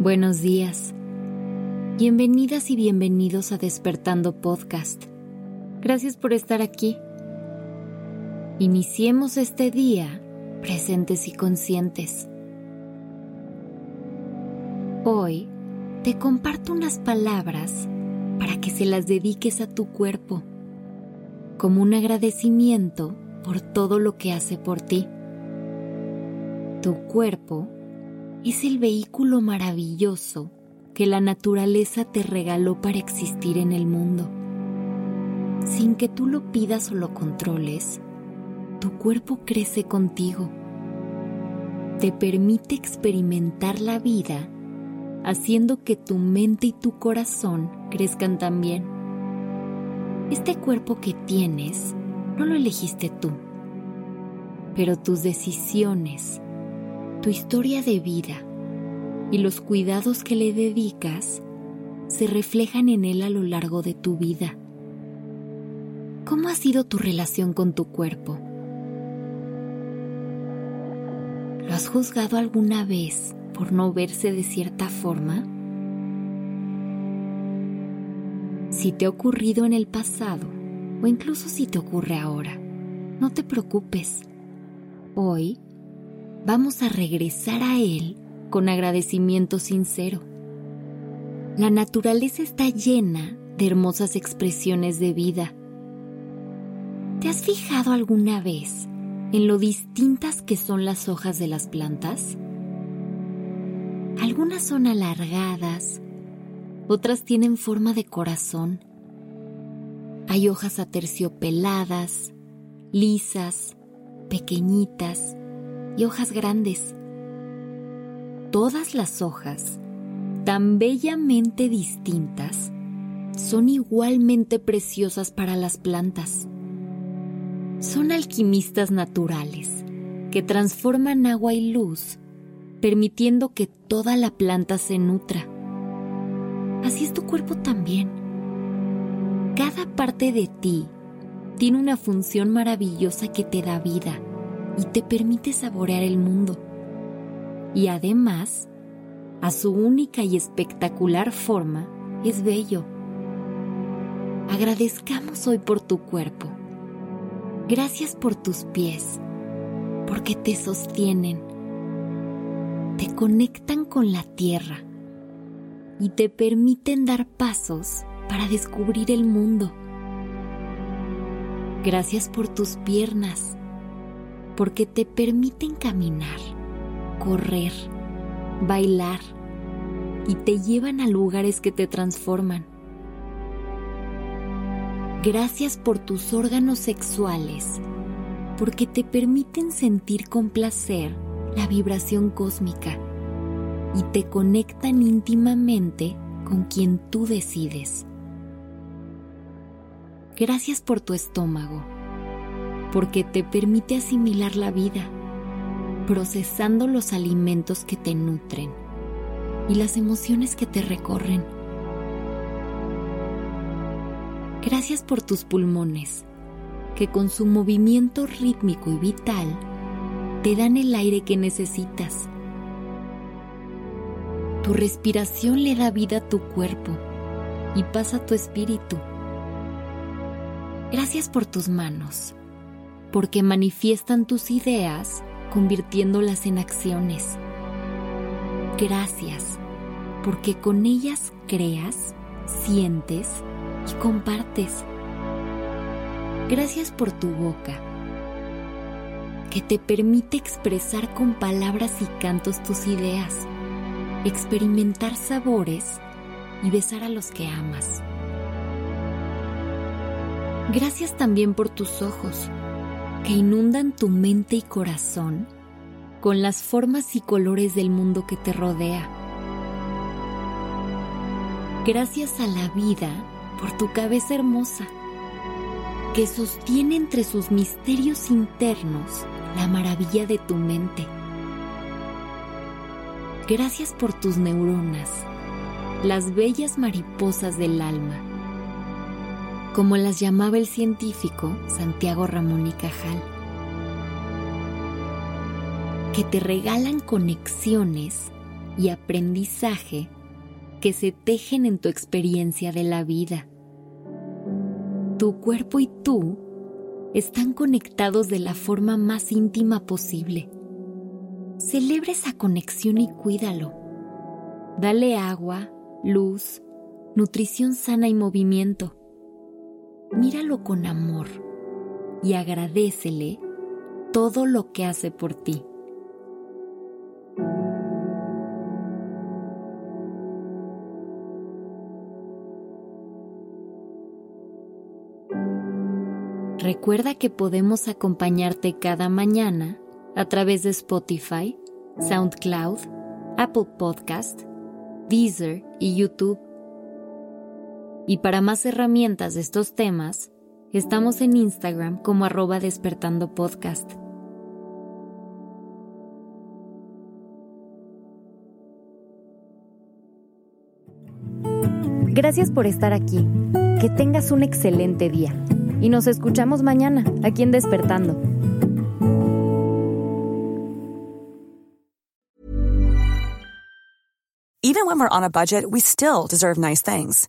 Buenos días. Bienvenidas y bienvenidos a Despertando Podcast. Gracias por estar aquí. Iniciemos este día presentes y conscientes. Hoy te comparto unas palabras para que se las dediques a tu cuerpo como un agradecimiento por todo lo que hace por ti. Tu cuerpo es el vehículo maravilloso que la naturaleza te regaló para existir en el mundo. Sin que tú lo pidas o lo controles, tu cuerpo crece contigo. Te permite experimentar la vida haciendo que tu mente y tu corazón crezcan también. Este cuerpo que tienes no lo elegiste tú, pero tus decisiones, tu historia de vida y los cuidados que le dedicas se reflejan en él a lo largo de tu vida. ¿Cómo ha sido tu relación con tu cuerpo? ¿Lo has juzgado alguna vez por no verse de cierta forma? Si te ha ocurrido en el pasado o incluso si te ocurre ahora, no te preocupes. Hoy vamos a regresar a Él con agradecimiento sincero. La naturaleza está llena de hermosas expresiones de vida. ¿Te has fijado alguna vez en lo distintas que son las hojas de las plantas? Algunas son alargadas, otras tienen forma de corazón. Hay hojas aterciopeladas, lisas, pequeñitas y hojas grandes. Todas las hojas, tan bellamente distintas, son igualmente preciosas para las plantas. Son alquimistas naturales que transforman agua y luz, permitiendo que toda la planta se nutra. Así es tu cuerpo también. Cada parte de ti tiene una función maravillosa que te da vida y te permite saborear el mundo. Y además, a su única y espectacular forma, es bello. Agradezcamos hoy por tu cuerpo. Gracias por tus pies, porque te sostienen, te conectan con la tierra y te permiten dar pasos para descubrir el mundo. Gracias por tus piernas, porque te permiten caminar, correr, bailar y te llevan a lugares que te transforman. Gracias por tus órganos sexuales, porque te permiten sentir con placer la vibración cósmica y te conectan íntimamente con quien tú decides. Gracias por tu estómago, porque te permite asimilar la vida, procesando los alimentos que te nutren y las emociones que te recorren. Gracias por tus pulmones, que con su movimiento rítmico y vital te dan el aire que necesitas. Tu respiración le da vida a tu cuerpo y pasa a tu espíritu Gracias por tus manos, porque manifiestan tus ideas convirtiéndolas en acciones. Gracias, porque con ellas creas, sientes y compartes. Gracias por tu boca, que te permite expresar con palabras y cantos tus ideas, experimentar sabores y besar a los que amas. Gracias también por tus ojos, que inundan tu mente y corazón con las formas y colores del mundo que te rodea. Gracias a la vida por tu cabeza hermosa, que sostiene entre sus misterios internos la maravilla de tu mente. Gracias por tus neuronas, las bellas mariposas del alma como las llamaba el científico Santiago Ramón y Cajal, que te regalan conexiones y aprendizaje que se tejen en tu experiencia de la vida. Tu cuerpo y tú están conectados de la forma más íntima posible. Celebra esa conexión y cuídalo. Dale agua, luz, nutrición sana y movimiento. Míralo con amor y agradecele todo lo que hace por ti. Recuerda que podemos acompañarte cada mañana a través de Spotify, SoundCloud, Apple Podcast, Deezer y YouTube. Y para más herramientas de estos temas, estamos en Instagram como arroba despertando podcast. Gracias por estar aquí. Que tengas un excelente día. Y nos escuchamos mañana, aquí en Despertando. Even when we're on a budget, we still deserve nice things.